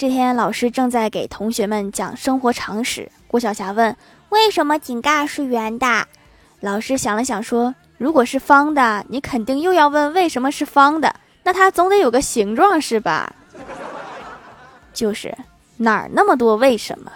这天老师正在给同学们讲生活常识郭晓霞问为什么井盖是圆的老师想了想说如果是方的你肯定又要问为什么是方的那它总得有个形状是吧？就是哪儿那么多为什么？